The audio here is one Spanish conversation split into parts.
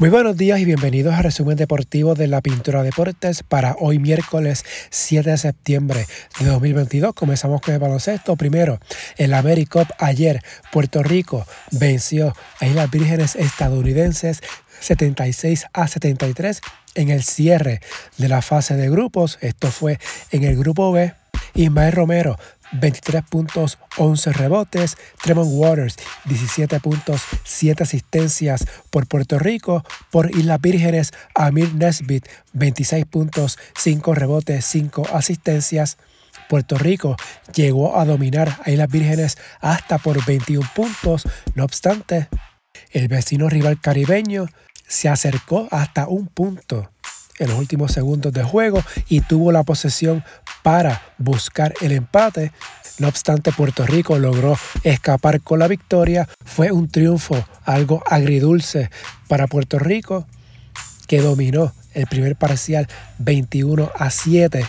Muy buenos días y bienvenidos a Resumen Deportivo de la Pintura Deportes para hoy miércoles 7 de septiembre de 2022. Comenzamos con el baloncesto. Primero, el AmeriCup ayer, Puerto Rico venció a Islas Vírgenes estadounidenses 76 a 73 en el cierre de la fase de grupos. Esto fue en el grupo B. Ismael Romero 23 puntos, 11 rebotes. Tremont Waters, 17 puntos, 7 asistencias por Puerto Rico. Por Islas Vírgenes, Amir Nesbit, 26 puntos, 5 rebotes, 5 asistencias. Puerto Rico llegó a dominar a Islas Vírgenes hasta por 21 puntos. No obstante, el vecino rival caribeño se acercó hasta un punto en los últimos segundos de juego y tuvo la posesión para buscar el empate. No obstante, Puerto Rico logró escapar con la victoria. Fue un triunfo algo agridulce para Puerto Rico, que dominó el primer parcial 21 a 7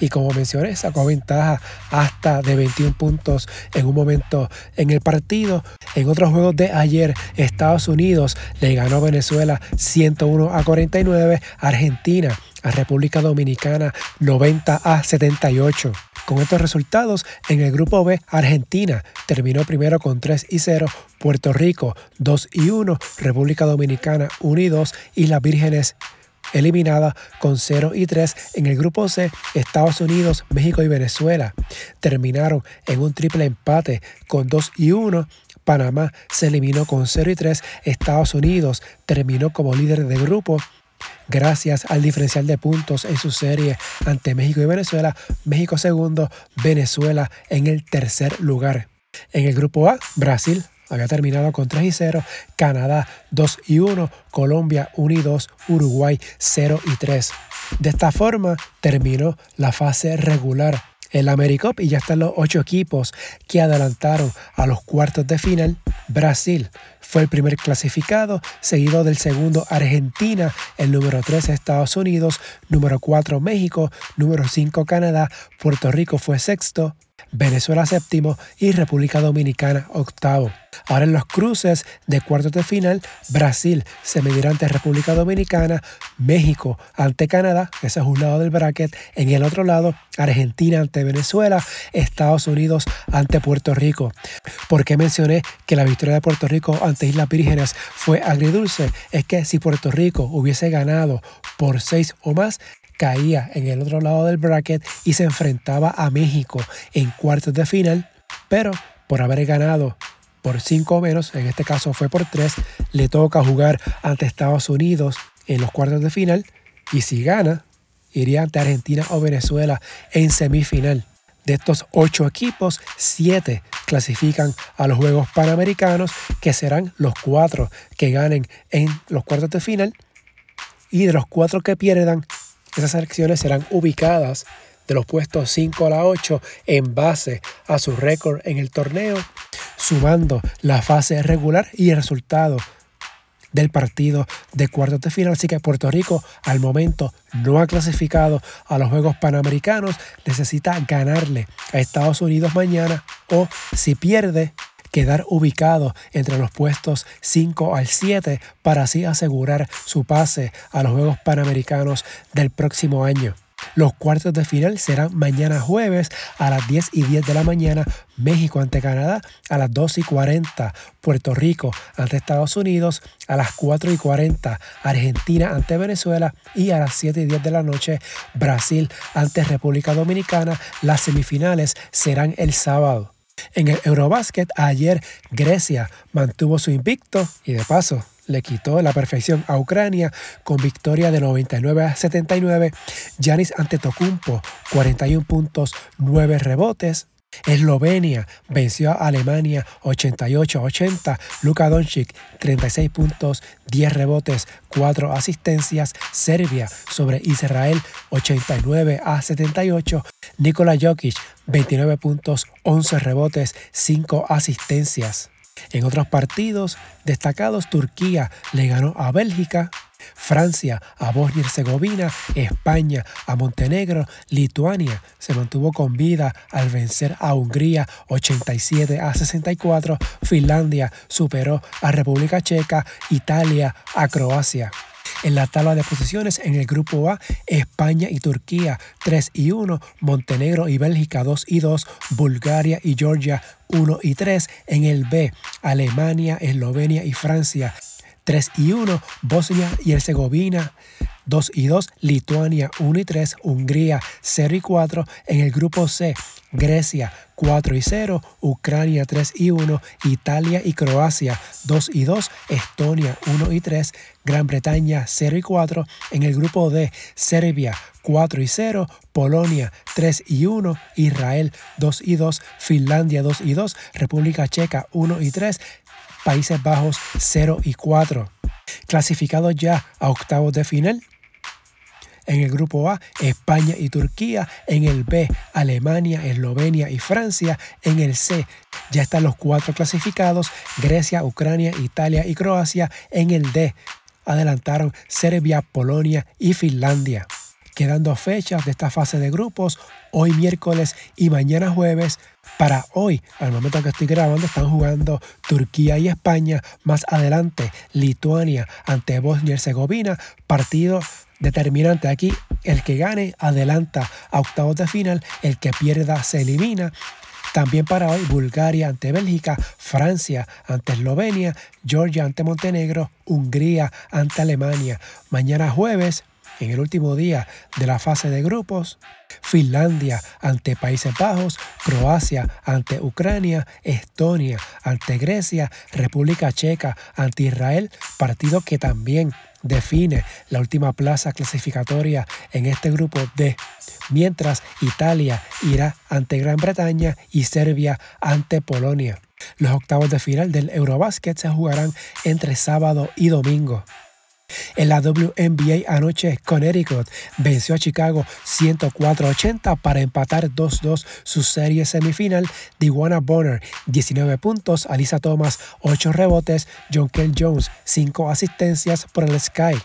y como mencioné, sacó ventaja hasta de 21 puntos en un momento en el partido. En otros juegos de ayer, Estados Unidos le ganó a Venezuela 101 a 49, Argentina a República Dominicana 90 a 78. Con estos resultados, en el grupo B, Argentina terminó primero con 3 y 0, Puerto Rico 2 y 1, República Dominicana 1 y 2 y las Vírgenes eliminada con 0 y 3 en el grupo C, Estados Unidos, México y Venezuela terminaron en un triple empate con 2 y 1. Panamá se eliminó con 0 y 3. Estados Unidos terminó como líder de grupo gracias al diferencial de puntos en su serie ante México y Venezuela. México segundo, Venezuela en el tercer lugar. En el grupo A, Brasil había terminado con 3 y 0, Canadá 2 y 1, Colombia 1 y 2, Uruguay 0 y 3. De esta forma terminó la fase regular el AmeriCup y ya están los ocho equipos que adelantaron a los cuartos de final. Brasil fue el primer clasificado, seguido del segundo Argentina, el número 3 Estados Unidos, número 4 México, número 5 Canadá, Puerto Rico fue sexto, Venezuela séptimo y República Dominicana octavo. Ahora en los cruces de cuartos de final, Brasil se medirá ante República Dominicana, México ante Canadá, ese es un lado del bracket, en el otro lado Argentina ante Venezuela, Estados Unidos ante Puerto Rico. ¿Por qué mencioné que la victoria de Puerto Rico ante Islas Vírgenes fue agridulce? Es que si Puerto Rico hubiese ganado por seis o más, caía en el otro lado del bracket y se enfrentaba a México en cuartos de final, pero por haber ganado por 5 o menos, en este caso fue por 3, le toca jugar ante Estados Unidos en los cuartos de final y si gana, iría ante Argentina o Venezuela en semifinal. De estos 8 equipos, 7 clasifican a los Juegos Panamericanos, que serán los 4 que ganen en los cuartos de final. Y de los 4 que pierdan, esas selecciones serán ubicadas de los puestos 5 a la 8 en base a su récord en el torneo, sumando la fase regular y el resultado del partido de cuartos de final. Así que Puerto Rico al momento no ha clasificado a los Juegos Panamericanos. Necesita ganarle a Estados Unidos mañana o si pierde quedar ubicado entre los puestos 5 al 7 para así asegurar su pase a los Juegos Panamericanos del próximo año. Los cuartos de final serán mañana jueves a las 10 y 10 de la mañana, México ante Canadá a las 2 y 40, Puerto Rico ante Estados Unidos a las 4 y 40, Argentina ante Venezuela y a las 7 y 10 de la noche, Brasil ante República Dominicana. Las semifinales serán el sábado. En el Eurobasket, ayer Grecia mantuvo su invicto y de paso le quitó la perfección a Ucrania con victoria de 99 a 79. Yanis Antetokounmpo, 41 puntos, 9 rebotes. Eslovenia venció a Alemania 88 a 80. Luka Doncic 36 puntos, 10 rebotes, 4 asistencias. Serbia sobre Israel 89 a 78. Nikola Jokic 29 puntos, 11 rebotes, 5 asistencias. En otros partidos destacados, Turquía le ganó a Bélgica Francia a Bosnia y Herzegovina, España a Montenegro, Lituania se mantuvo con vida al vencer a Hungría 87 a 64, Finlandia superó a República Checa, Italia a Croacia. En la tabla de posiciones en el grupo A, España y Turquía 3 y 1, Montenegro y Bélgica 2 y 2, Bulgaria y Georgia 1 y 3. En el B, Alemania, Eslovenia y Francia 3 y 1, Bosnia y Herzegovina 2 y 2, Lituania 1 y 3, Hungría 0 y 4, en el grupo C, Grecia 4 y 0, Ucrania 3 y 1, Italia y Croacia 2 y 2, Estonia 1 y 3, Gran Bretaña 0 y 4, en el grupo D, Serbia 4 y 0, Polonia 3 y 1, Israel 2 y 2, Finlandia 2 y 2, República Checa 1 y 3, Países Bajos 0 y 4. Clasificados ya a octavos de final, en el grupo A, España y Turquía. En el B, Alemania, Eslovenia y Francia. En el C, ya están los cuatro clasificados, Grecia, Ucrania, Italia y Croacia. En el D, adelantaron Serbia, Polonia y Finlandia. Quedando fechas de esta fase de grupos, hoy miércoles y mañana jueves. Para hoy, al momento que estoy grabando, están jugando Turquía y España. Más adelante, Lituania ante Bosnia y Herzegovina. Partido determinante aquí. El que gane adelanta a octavos de final, el que pierda se elimina. También para hoy Bulgaria ante Bélgica, Francia ante Eslovenia, Georgia ante Montenegro, Hungría ante Alemania. Mañana jueves, en el último día de la fase de grupos, Finlandia ante Países Bajos, Croacia ante Ucrania, Estonia ante Grecia, República Checa ante Israel, partido que también define la última plaza clasificatoria en este grupo D, mientras Italia irá ante Gran Bretaña y Serbia ante Polonia. Los octavos de final del Eurobasket se jugarán entre sábado y domingo. En la WNBA anoche, Connecticut venció a Chicago 104-80 para empatar 2-2 su serie semifinal. Diwana Bonner 19 puntos, Alisa Thomas 8 rebotes, John Kell Jones 5 asistencias por el Sky.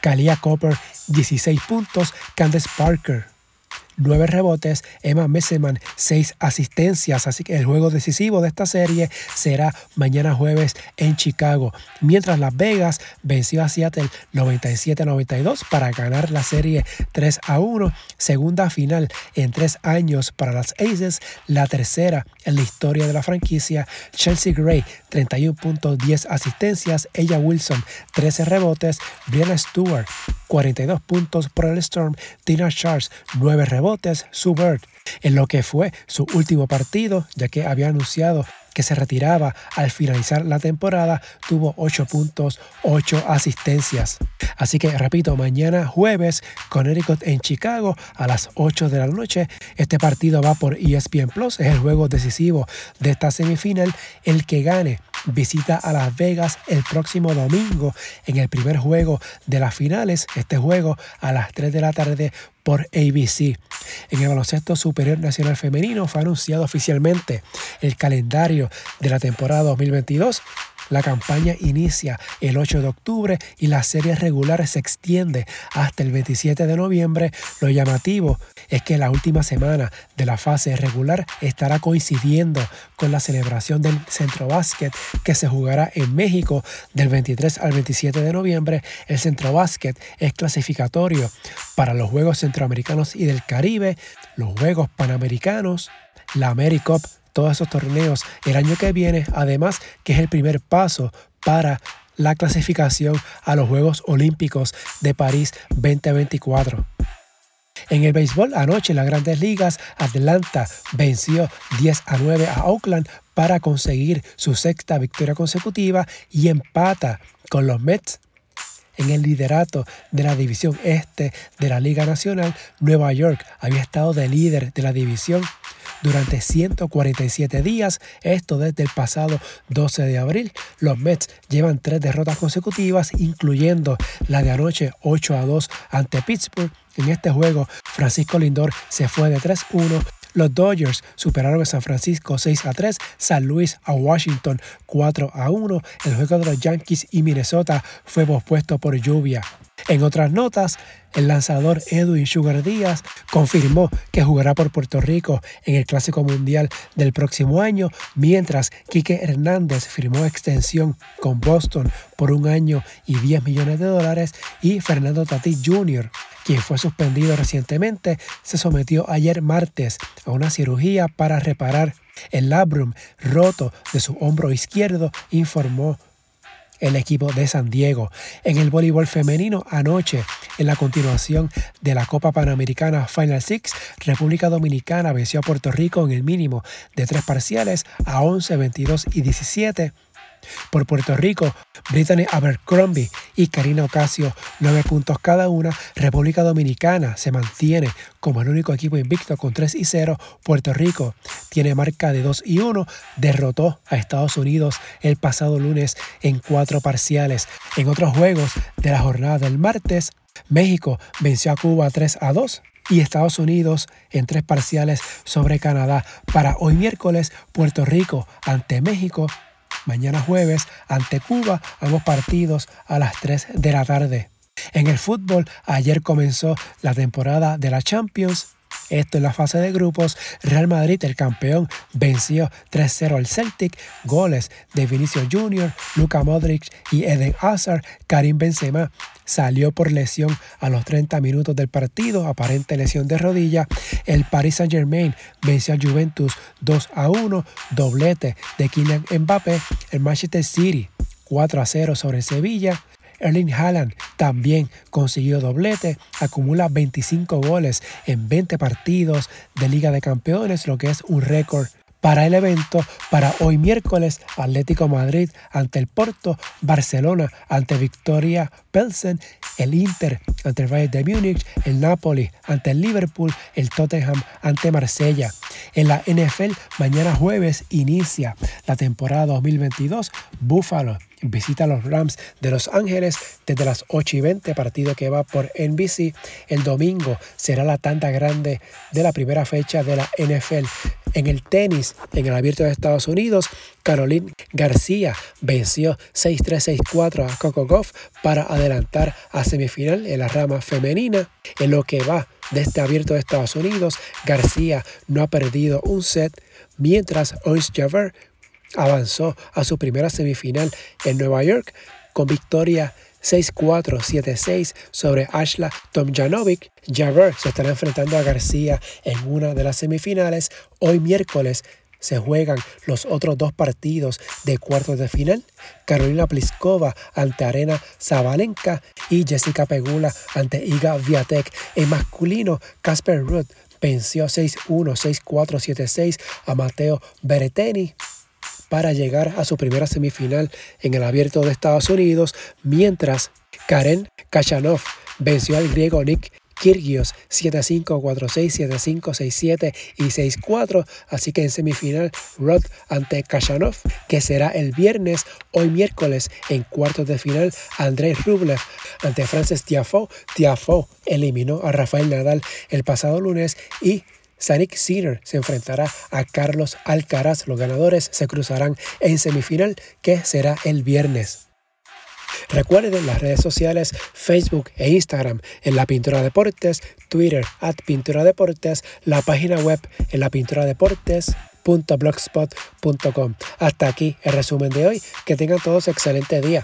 Kalia Copper 16 puntos, Candace Parker 9 rebotes, Emma Messeman 6 asistencias, así que el juego decisivo de esta serie será mañana jueves en Chicago, mientras Las Vegas venció a Seattle 97-92 para ganar la serie 3 a 1, segunda final en tres años para las Aces, la tercera en la historia de la franquicia, Chelsea Gray 31 puntos, 10 asistencias, ella Wilson 13 rebotes, Brianna Stewart 42 puntos por el Storm, Tina Charles 9 rebotes, Sue Bird. En lo que fue su último partido, ya que había anunciado que se retiraba al finalizar la temporada, tuvo 8 puntos, 8 asistencias. Así que repito, mañana jueves, Connecticut en Chicago a las 8 de la noche. Este partido va por ESPN Plus, es el juego decisivo de esta semifinal. El que gane visita a Las Vegas el próximo domingo en el primer juego de las finales. Este juego a las 3 de la tarde por ABC. En el baloncesto superior nacional femenino fue anunciado oficialmente el calendario de la temporada 2022 la campaña inicia el 8 de octubre y la serie regular se extiende hasta el 27 de noviembre. Lo llamativo es que la última semana de la fase regular estará coincidiendo con la celebración del Centro Básquet que se jugará en México del 23 al 27 de noviembre. El Centro Básquet es clasificatorio para los Juegos Centroamericanos y del Caribe, los Juegos Panamericanos, la AmeriCup todos esos torneos el año que viene, además que es el primer paso para la clasificación a los Juegos Olímpicos de París 2024. En el béisbol, anoche en las grandes ligas, Atlanta venció 10 a 9 a Oakland para conseguir su sexta victoria consecutiva y empata con los Mets en el liderato de la división este de la Liga Nacional. Nueva York había estado de líder de la división durante 147 días, esto desde el pasado 12 de abril. Los Mets llevan tres derrotas consecutivas, incluyendo la de anoche 8 a 2 ante Pittsburgh. En este juego, Francisco Lindor se fue de 3-1, Los Dodgers superaron a San Francisco 6 a 3, San Luis a Washington 4 a 1. El juego de los Yankees y Minnesota fue pospuesto por lluvia. En otras notas, el lanzador Edwin Sugar Díaz confirmó que jugará por Puerto Rico en el Clásico Mundial del próximo año, mientras Quique Hernández firmó extensión con Boston por un año y 10 millones de dólares y Fernando Tati Jr., quien fue suspendido recientemente, se sometió ayer martes a una cirugía para reparar el labrum roto de su hombro izquierdo, informó el equipo de San Diego. En el voleibol femenino anoche, en la continuación de la Copa Panamericana Final Six, República Dominicana venció a Puerto Rico en el mínimo de tres parciales a 11, 22 y 17 por Puerto Rico, Brittany Abercrombie y Karina Ocasio, nueve puntos cada una. República Dominicana se mantiene como el único equipo invicto con 3 y 0. Puerto Rico tiene marca de 2 y 1. Derrotó a Estados Unidos el pasado lunes en cuatro parciales. En otros juegos de la jornada del martes, México venció a Cuba 3 a 2 y Estados Unidos en tres parciales sobre Canadá. Para hoy miércoles, Puerto Rico ante México mañana jueves ante Cuba, ambos partidos a las 3 de la tarde. En el fútbol, ayer comenzó la temporada de la Champions. Esto en la fase de grupos, Real Madrid, el campeón, venció 3-0 al Celtic, goles de Vinicio Jr., Luka Modric y Eden Hazard, Karim Benzema salió por lesión a los 30 minutos del partido, aparente lesión de rodilla. El Paris Saint Germain venció a Juventus 2 a 1, doblete de Kylian Mbappé. El Manchester City 4 a 0 sobre Sevilla. Erling Haaland también consiguió doblete, acumula 25 goles en 20 partidos de Liga de Campeones, lo que es un récord para el evento para hoy miércoles Atlético Madrid ante el Porto, Barcelona ante Victoria Pelsen, el Inter ante el Bayern de Múnich, el Napoli ante el Liverpool, el Tottenham ante Marsella. En la NFL mañana jueves inicia la temporada 2022 Buffalo visita a los Rams de Los Ángeles desde las 8 y 20, partido que va por NBC. El domingo será la tanda grande de la primera fecha de la NFL. En el tenis, en el abierto de Estados Unidos, Caroline García venció 6-3-6-4 a Coco Goff para adelantar a semifinal en la rama femenina. En lo que va de este abierto de Estados Unidos, García no ha perdido un set, mientras Orange Javert avanzó a su primera semifinal en Nueva York con victoria 6-4, 7-6 sobre Ashla Tomjanovic. Javert se estará enfrentando a García en una de las semifinales. Hoy miércoles se juegan los otros dos partidos de cuartos de final. Carolina Pliskova ante Arena Zabalenka y Jessica Pegula ante Iga Viatek. En masculino, Casper Ruud venció 6-1, 6-4, 7-6 a Mateo Bereteni para llegar a su primera semifinal en el abierto de Estados Unidos, mientras Karen Kachanov venció al griego Nick Kyrgios 7-5, 4-6, 7-5, 6-7 y 6-4. Así que en semifinal, Rod ante Kachanov, que será el viernes, hoy miércoles, en cuartos de final, Andrei Rublev ante Frances Tiafoe. Tiafoe eliminó a Rafael Nadal el pasado lunes y Sanik Sinner se enfrentará a Carlos Alcaraz. Los ganadores se cruzarán en semifinal que será el viernes. Recuerden las redes sociales Facebook e Instagram en La Pintura Deportes, Twitter at Pintura Deportes, la página web en la pintura Hasta aquí el resumen de hoy. Que tengan todos excelente día.